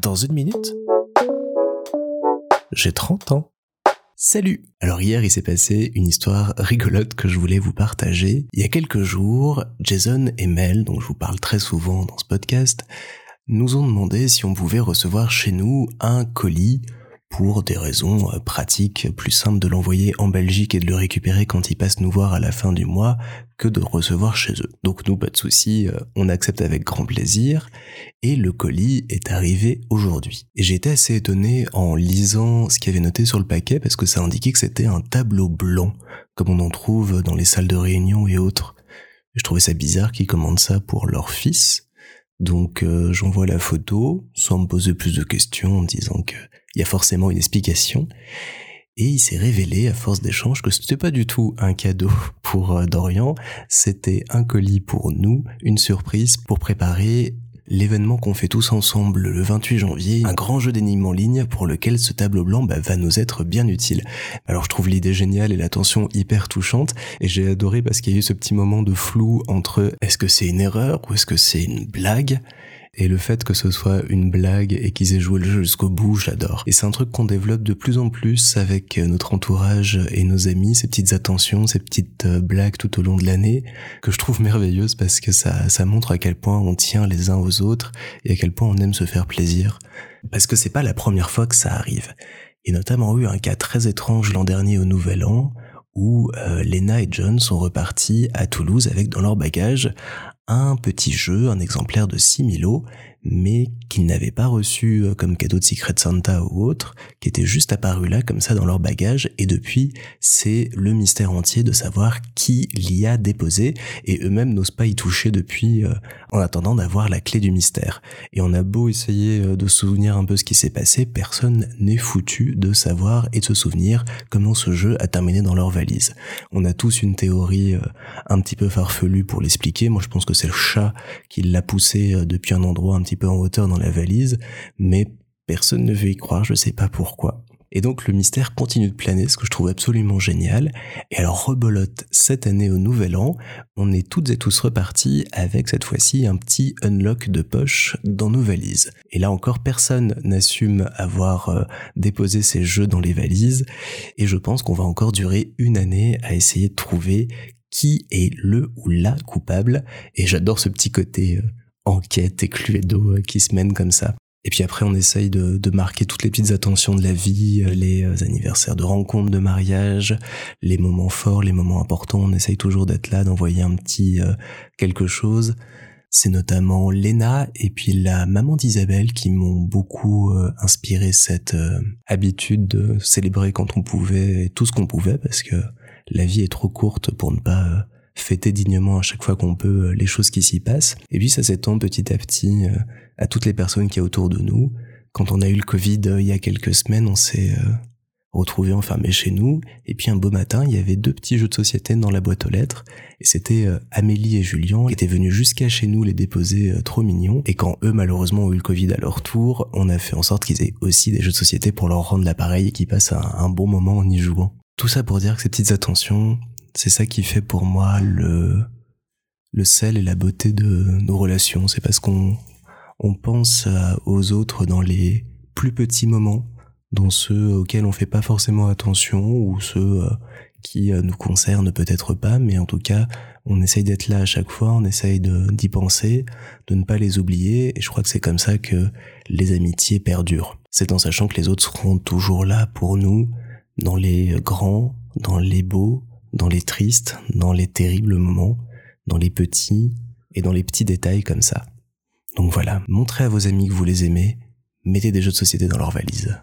Dans une minute, j'ai 30 ans. Salut Alors hier, il s'est passé une histoire rigolote que je voulais vous partager. Il y a quelques jours, Jason et Mel, dont je vous parle très souvent dans ce podcast, nous ont demandé si on pouvait recevoir chez nous un colis pour des raisons euh, pratiques, plus simples de l'envoyer en Belgique et de le récupérer quand ils passent nous voir à la fin du mois que de recevoir chez eux. Donc nous, pas de souci, euh, on accepte avec grand plaisir et le colis est arrivé aujourd'hui. Et j'ai été assez étonné en lisant ce qu'il y avait noté sur le paquet parce que ça indiquait que c'était un tableau blanc comme on en trouve dans les salles de réunion et autres. Je trouvais ça bizarre qu'ils commandent ça pour leur fils. Donc euh, j'envoie la photo sans me poser plus de questions en disant que il y a forcément une explication. Et il s'est révélé, à force d'échanges, que ce n'était pas du tout un cadeau pour euh, Dorian, c'était un colis pour nous, une surprise pour préparer l'événement qu'on fait tous ensemble le 28 janvier, un grand jeu d'énigmes en ligne pour lequel ce tableau blanc bah, va nous être bien utile. Alors je trouve l'idée géniale et l'attention hyper touchante et j'ai adoré parce qu'il y a eu ce petit moment de flou entre est-ce que c'est une erreur ou est-ce que c'est une blague? Et le fait que ce soit une blague et qu'ils aient joué le jeu jusqu'au bout, j'adore. Et c'est un truc qu'on développe de plus en plus avec notre entourage et nos amis, ces petites attentions, ces petites euh, blagues tout au long de l'année, que je trouve merveilleuses parce que ça, ça montre à quel point on tient les uns aux autres et à quel point on aime se faire plaisir. Parce que c'est pas la première fois que ça arrive. Et notamment eu un cas très étrange l'an dernier au Nouvel An, où euh, Lena et John sont repartis à Toulouse avec dans leur bagage un petit jeu, un exemplaire de Similo, mais qu'ils n'avaient pas reçu euh, comme cadeau de Secret Santa ou autre, qui était juste apparu là comme ça dans leur bagage, et depuis, c'est le mystère entier de savoir qui l'y a déposé, et eux-mêmes n'osent pas y toucher depuis, euh, en attendant d'avoir la clé du mystère. Et on a beau essayer euh, de se souvenir un peu ce qui s'est passé, personne n'est foutu de savoir et de se souvenir comment ce jeu a terminé dans leur valise. On a tous une théorie un petit peu farfelue pour l'expliquer, moi je pense que c'est le chat qui l'a poussé depuis un endroit un peu en hauteur dans la valise, mais personne ne veut y croire, je sais pas pourquoi. Et donc le mystère continue de planer, ce que je trouve absolument génial. Et alors rebolote, cette année au Nouvel An, on est toutes et tous repartis avec cette fois-ci un petit unlock de poche dans nos valises. Et là encore, personne n'assume avoir euh, déposé ses jeux dans les valises. Et je pense qu'on va encore durer une année à essayer de trouver qui est le ou la coupable. Et j'adore ce petit côté euh, enquête et Cluedo euh, qui se mènent comme ça. Et puis après, on essaye de, marquer toutes les petites attentions de la vie, euh, les euh, anniversaires de rencontres, de mariage, les moments forts, les moments importants. On essaye toujours d'être là, d'envoyer un petit quelque chose. C'est notamment Lena et puis la maman d'Isabelle qui m'ont beaucoup inspiré cette habitude de célébrer quand on pouvait tout ce qu'on pouvait parce que la vie est trop courte pour ne pas fêter dignement à chaque fois qu'on peut euh, les choses qui s'y passent. Et puis ça s'étend petit à petit euh, à toutes les personnes qui a autour de nous. Quand on a eu le Covid euh, il y a quelques semaines, on s'est retrouvés enfermés chez nous. Et puis un beau matin, il y avait deux petits jeux de société dans la boîte aux lettres. Et c'était Amélie et Julien qui étaient venus jusqu'à chez nous les déposer trop mignons. Et quand eux, malheureusement, ont eu le Covid à leur tour, on a fait en sorte qu'ils aient aussi des jeux de société pour leur rendre l'appareil et qu'ils passent un bon moment en y jouant. Tout ça pour dire que ces petites attentions, c'est ça qui fait pour moi le, le sel et la beauté de nos relations. C'est parce qu'on on pense aux autres dans les plus petits moments, dans ceux auxquels on fait pas forcément attention ou ceux euh, qui euh, nous concernent peut-être pas, mais en tout cas, on essaye d'être là à chaque fois, on essaye d'y penser, de ne pas les oublier, et je crois que c'est comme ça que les amitiés perdurent. C'est en sachant que les autres seront toujours là pour nous, dans les grands, dans les beaux, dans les tristes, dans les terribles moments, dans les petits et dans les petits détails comme ça. Donc voilà, montrez à vos amis que vous les aimez, mettez des jeux de société dans leur valise.